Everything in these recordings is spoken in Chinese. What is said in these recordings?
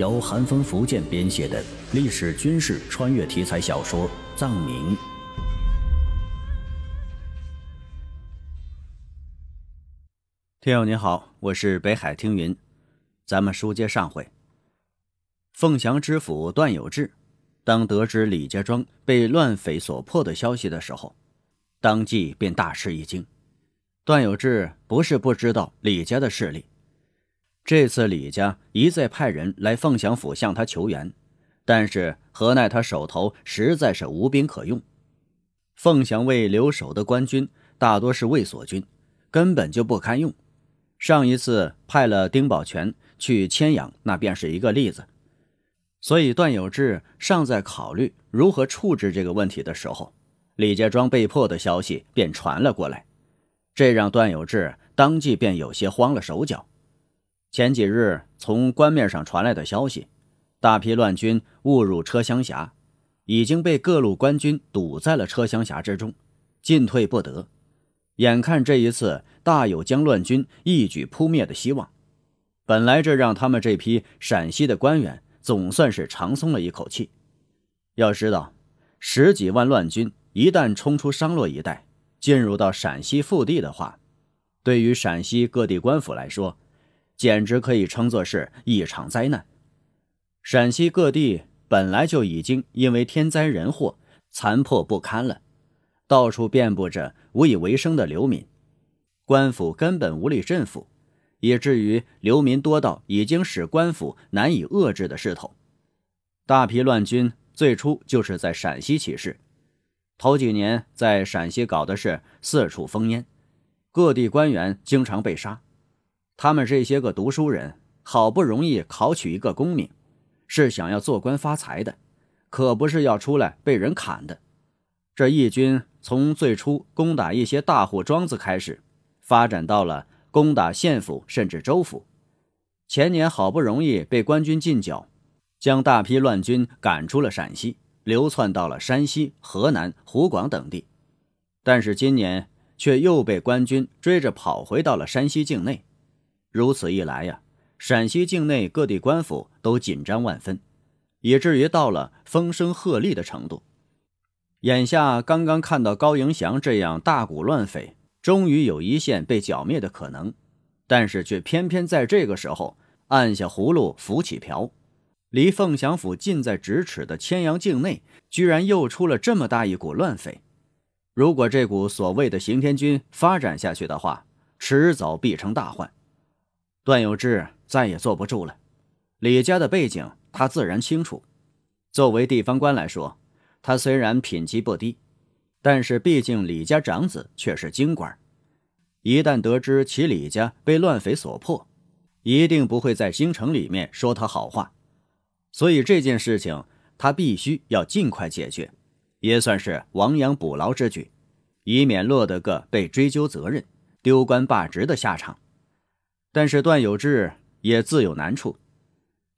由寒风福建编写的历史军事穿越题材小说《藏民》。听友您好，我是北海听云，咱们书接上回。凤翔知府段有志，当得知李家庄被乱匪所破的消息的时候，当即便大吃一惊。段有志不是不知道李家的势力。这次李家一再派人来凤翔府向他求援，但是何奈他手头实在是无兵可用。凤翔卫留守的官军大多是卫所军，根本就不堪用。上一次派了丁宝全去牵养，那便是一个例子。所以段有志尚在考虑如何处置这个问题的时候，李家庄被迫的消息便传了过来，这让段有志当即便有些慌了手脚。前几日从官面上传来的消息，大批乱军误入车厢峡，已经被各路官军堵在了车厢峡之中，进退不得。眼看这一次大有将乱军一举扑灭的希望，本来这让他们这批陕西的官员总算是长松了一口气。要知道，十几万乱军一旦冲出商洛一带，进入到陕西腹地的话，对于陕西各地官府来说，简直可以称作是一场灾难。陕西各地本来就已经因为天灾人祸残破不堪了，到处遍布着无以为生的流民，官府根本无力镇抚，以至于流民多到已经使官府难以遏制的势头。大批乱军最初就是在陕西起事，头几年在陕西搞的是四处烽烟，各地官员经常被杀。他们这些个读书人，好不容易考取一个功名，是想要做官发财的，可不是要出来被人砍的。这义军从最初攻打一些大户庄子开始，发展到了攻打县府甚至州府。前年好不容易被官军进剿，将大批乱军赶出了陕西，流窜到了山西、河南、湖广等地，但是今年却又被官军追着跑回到了山西境内。如此一来呀，陕西境内各地官府都紧张万分，以至于到了风声鹤唳的程度。眼下刚刚看到高迎祥这样大股乱匪，终于有一线被剿灭的可能，但是却偏偏在这个时候按下葫芦浮起瓢，离凤翔府近在咫尺的千阳境内，居然又出了这么大一股乱匪。如果这股所谓的刑天军发展下去的话，迟早必成大患。段有志再也坐不住了。李家的背景他自然清楚。作为地方官来说，他虽然品级不低，但是毕竟李家长子却是京官。一旦得知其李家被乱匪所破，一定不会在京城里面说他好话。所以这件事情他必须要尽快解决，也算是亡羊补牢之举，以免落得个被追究责任、丢官罢职的下场。但是段有志也自有难处，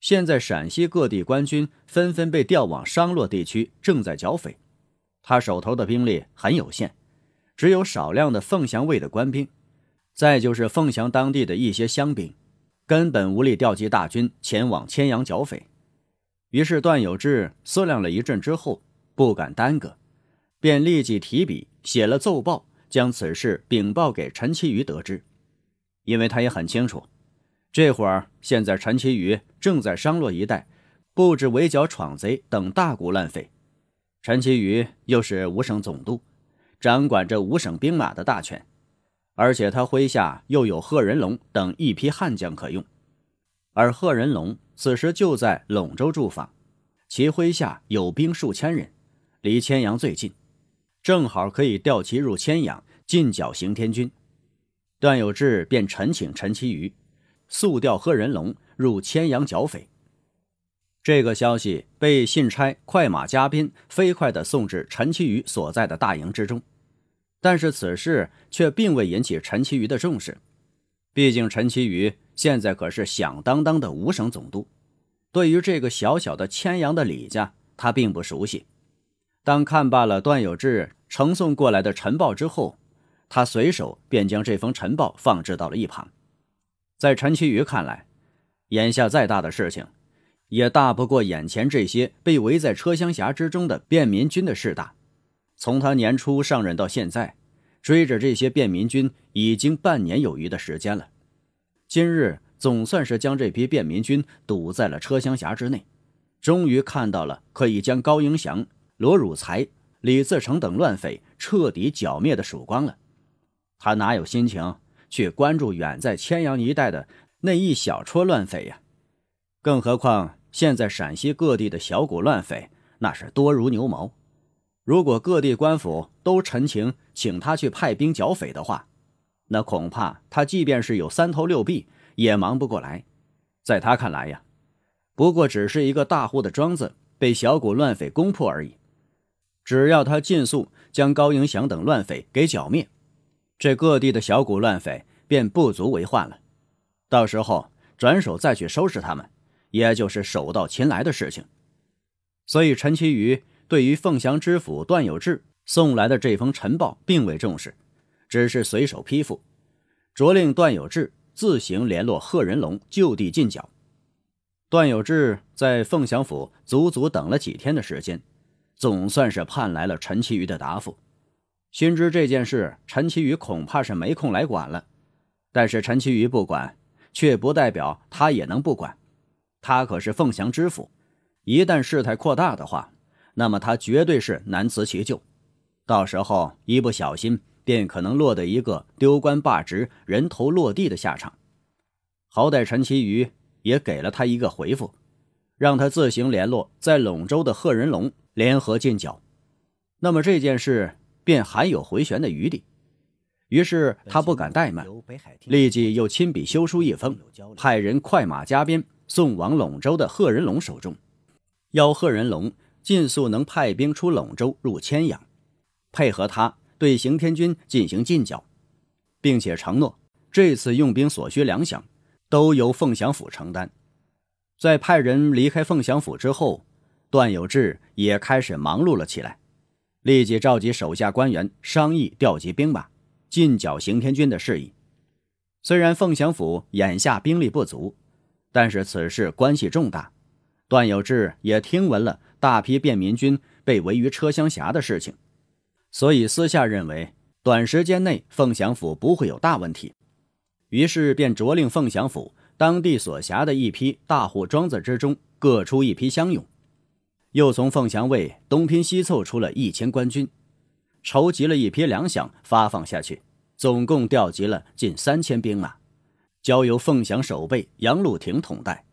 现在陕西各地官军纷纷被调往商洛地区，正在剿匪，他手头的兵力很有限，只有少量的凤翔卫的官兵，再就是凤翔当地的一些乡兵，根本无力调集大军前往千阳剿匪。于是段有志思量了一阵之后，不敢耽搁，便立即提笔写了奏报，将此事禀报给陈其余得知。因为他也很清楚，这会儿现在陈其余正在商洛一带布置围剿闯贼等大股乱匪，陈其余又是五省总督，掌管着五省兵马的大权，而且他麾下又有贺仁龙等一批悍将可用，而贺仁龙此时就在陇州驻防，其麾下有兵数千人，离千阳最近，正好可以调其入千阳进剿刑天军。段有志便陈请陈其余，速调贺仁龙入千阳剿匪。这个消息被信差快马加鞭、飞快地送至陈其余所在的大营之中，但是此事却并未引起陈其余的重视。毕竟陈其余现在可是响当当的五省总督，对于这个小小的千阳的李家，他并不熟悉。当看罢了段有志呈送过来的晨报之后，他随手便将这封晨报放置到了一旁，在陈其余看来，眼下再大的事情，也大不过眼前这些被围在车厢匣之中的便民军的事大。从他年初上任到现在，追着这些便民军已经半年有余的时间了。今日总算是将这批便民军堵在了车厢匣之内，终于看到了可以将高迎祥、罗汝才、李自成等乱匪彻底剿灭的曙光了。他哪有心情去关注远在千阳一带的那一小撮乱匪呀？更何况现在陕西各地的小股乱匪那是多如牛毛。如果各地官府都陈情请他去派兵剿匪的话，那恐怕他即便是有三头六臂也忙不过来。在他看来呀，不过只是一个大户的庄子被小股乱匪攻破而已。只要他尽速将高迎祥等乱匪给剿灭，这各地的小股乱匪便不足为患了。到时候转手再去收拾他们。也就是手到擒来的事情，所以陈其余对于凤翔知府段有志送来的这封陈报并未重视，只是随手批复，着令段有志自行联络贺仁龙就地进剿。段有志在凤翔府足足等了几天的时间，总算是盼来了陈其余的答复。心知这件事陈其余恐怕是没空来管了，但是陈其余不管，却不代表他也能不管。他可是凤翔知府，一旦事态扩大的话，那么他绝对是难辞其咎。到时候一不小心，便可能落得一个丢官罢职、人头落地的下场。好歹陈其余也给了他一个回复，让他自行联络在陇州的贺仁龙联合进剿。那么这件事便还有回旋的余地。于是他不敢怠慢，立即又亲笔修书一封，派人快马加鞭。送往陇州的贺仁龙手中，要贺仁龙尽速能派兵出陇州入千阳，配合他对刑天军进行进剿，并且承诺这次用兵所需粮饷都由凤翔府承担。在派人离开凤翔府之后，段有志也开始忙碌了起来，立即召集手下官员商议调集兵马进剿刑天军的事宜。虽然凤翔府眼下兵力不足。但是此事关系重大，段有志也听闻了大批便民军被围于车厢峡的事情，所以私下认为短时间内凤翔府不会有大问题，于是便着令凤翔府当地所辖的一批大户庄子之中各出一批乡勇，又从凤翔卫东拼西凑出了一千官军，筹集了一批粮饷发放下去，总共调集了近三千兵马。交由凤翔守备杨鲁廷统带，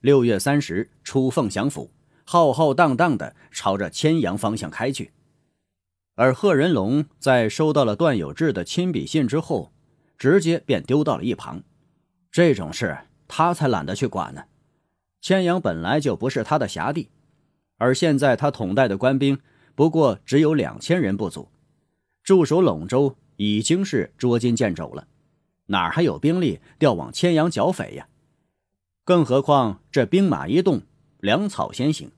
六月三十出凤翔府，浩浩荡荡的朝着千阳方向开去。而贺仁龙在收到了段有志的亲笔信之后，直接便丢到了一旁。这种事他才懒得去管呢。千阳本来就不是他的辖地，而现在他统带的官兵不过只有两千人不足，驻守陇州已经是捉襟见肘了。哪还有兵力调往千阳剿匪呀？更何况这兵马一动，粮草先行，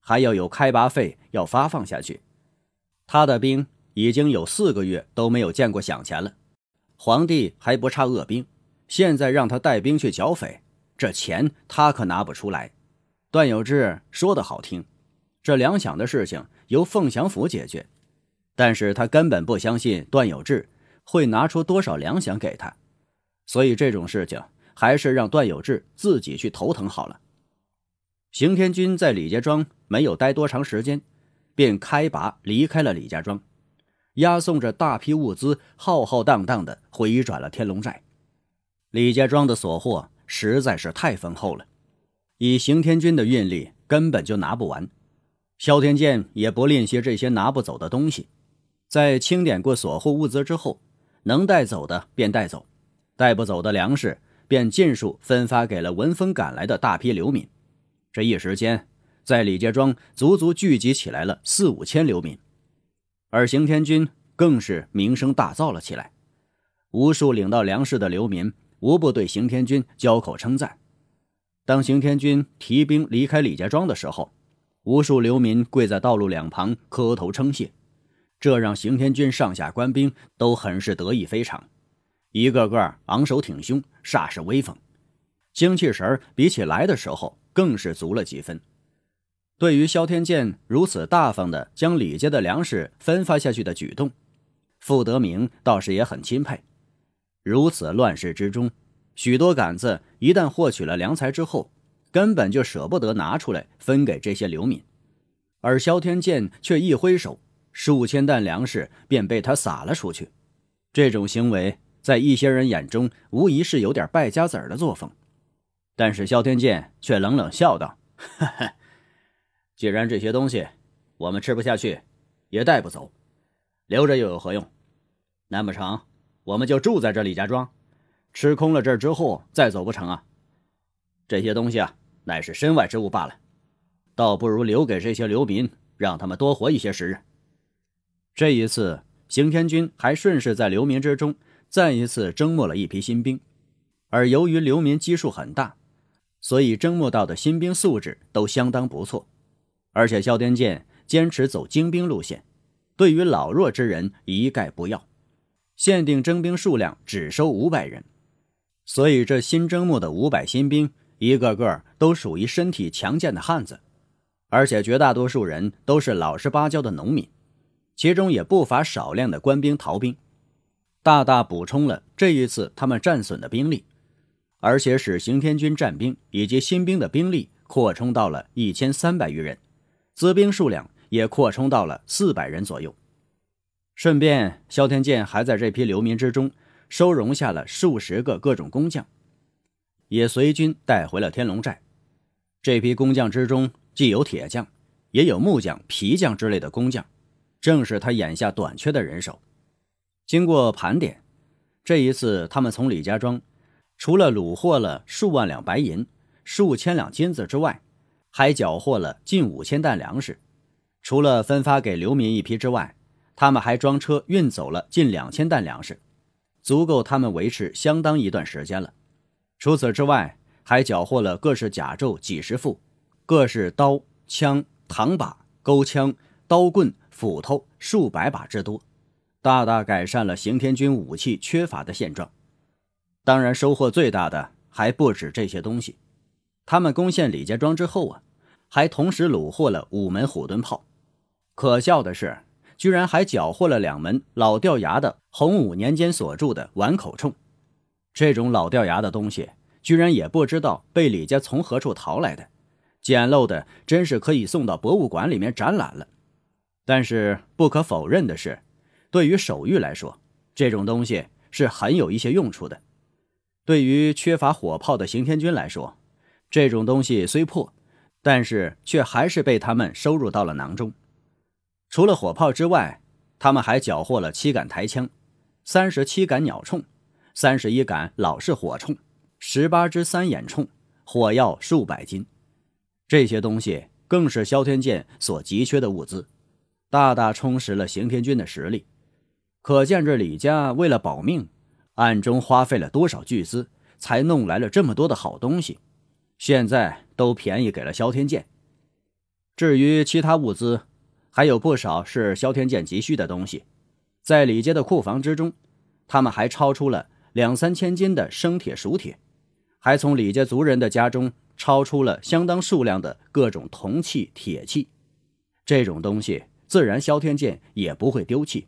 还要有开拔费要发放下去。他的兵已经有四个月都没有见过饷钱了，皇帝还不差恶兵，现在让他带兵去剿匪，这钱他可拿不出来。段有志说的好听，这粮饷的事情由凤翔府解决，但是他根本不相信段有志会拿出多少粮饷给他。所以这种事情还是让段有志自己去头疼好了。刑天军在李家庄没有待多长时间，便开拔离开了李家庄，押送着大批物资，浩浩荡荡的回转了天龙寨。李家庄的所获实在是太丰厚了，以刑天军的运力根本就拿不完。萧天剑也不吝惜这些拿不走的东西，在清点过所获物资之后，能带走的便带走。带不走的粮食，便尽数分发给了闻风赶来的大批流民。这一时间，在李家庄足足聚集起来了四五千流民，而刑天军更是名声大噪了起来。无数领到粮食的流民无不对刑天军交口称赞。当刑天军提兵离开李家庄的时候，无数流民跪在道路两旁磕头称谢，这让刑天军上下官兵都很是得意非常。一个个昂首挺胸，煞是威风，精气神比起来的时候更是足了几分。对于萧天剑如此大方的将李家的粮食分发下去的举动，傅德明倒是也很钦佩。如此乱世之中，许多杆子一旦获取了粮财之后，根本就舍不得拿出来分给这些流民，而萧天剑却一挥手，数千担粮食便被他撒了出去。这种行为在一些人眼中无疑是有点败家子儿的作风，但是萧天剑却冷冷笑道：“哈哈，既然这些东西我们吃不下去，也带不走，留着又有何用？难不成我们就住在这李家庄，吃空了这儿之后再走不成啊？这些东西啊，乃是身外之物罢了，倒不如留给这些流民，让他们多活一些时日。这一次。”刑天军还顺势在流民之中再一次征募了一批新兵，而由于流民基数很大，所以征募到的新兵素质都相当不错。而且萧天剑坚持走精兵路线，对于老弱之人一概不要，限定征兵数量只收五百人。所以这新征募的五百新兵，一个个都属于身体强健的汉子，而且绝大多数人都是老实巴交的农民。其中也不乏少量的官兵逃兵，大大补充了这一次他们战损的兵力，而且使刑天军战兵以及新兵的兵力扩充到了一千三百余人，资兵数量也扩充到了四百人左右。顺便，萧天剑还在这批流民之中收容下了数十个各种工匠，也随军带回了天龙寨。这批工匠之中，既有铁匠，也有木匠、皮匠之类的工匠。正是他眼下短缺的人手。经过盘点，这一次他们从李家庄除了虏获了数万两白银、数千两金子之外，还缴获了近五千担粮食。除了分发给流民一批之外，他们还装车运走了近两千担粮食，足够他们维持相当一段时间了。除此之外，还缴获了各式甲胄几十副，各式刀枪、唐把、钩枪、刀棍。斧头数百把之多，大大改善了刑天军武器缺乏的现状。当然，收获最大的还不止这些东西。他们攻陷李家庄之后啊，还同时虏获了五门虎盾炮。可笑的是，居然还缴获了两门老掉牙的洪武年间所铸的碗口铳。这种老掉牙的东西，居然也不知道被李家从何处淘来的，简陋的真是可以送到博物馆里面展览了。但是不可否认的是，对于手谕来说，这种东西是很有一些用处的。对于缺乏火炮的刑天军来说，这种东西虽破，但是却还是被他们收入到了囊中。除了火炮之外，他们还缴获了七杆抬枪、三十七杆鸟铳、三十一杆老式火铳、十八支三眼铳，火药数百斤。这些东西更是萧天剑所急缺的物资。大大充实了刑天军的实力，可见这李家为了保命，暗中花费了多少巨资，才弄来了这么多的好东西。现在都便宜给了萧天剑。至于其他物资，还有不少是萧天剑急需的东西。在李家的库房之中，他们还超出了两三千斤的生铁、熟铁，还从李家族人的家中抄出了相当数量的各种铜器、铁器。这种东西。自然，萧天剑也不会丢弃，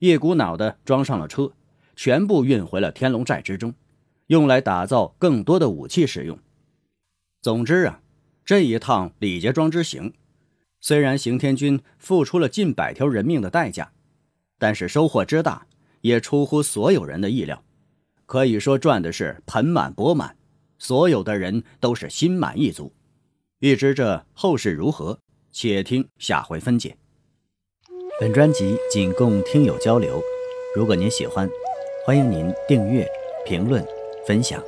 一股脑的装上了车，全部运回了天龙寨之中，用来打造更多的武器使用。总之啊，这一趟李家庄之行，虽然刑天军付出了近百条人命的代价，但是收获之大，也出乎所有人的意料，可以说赚的是盆满钵满，所有的人都是心满意足。欲知这后事如何，且听下回分解。本专辑仅供听友交流，如果您喜欢，欢迎您订阅、评论、分享。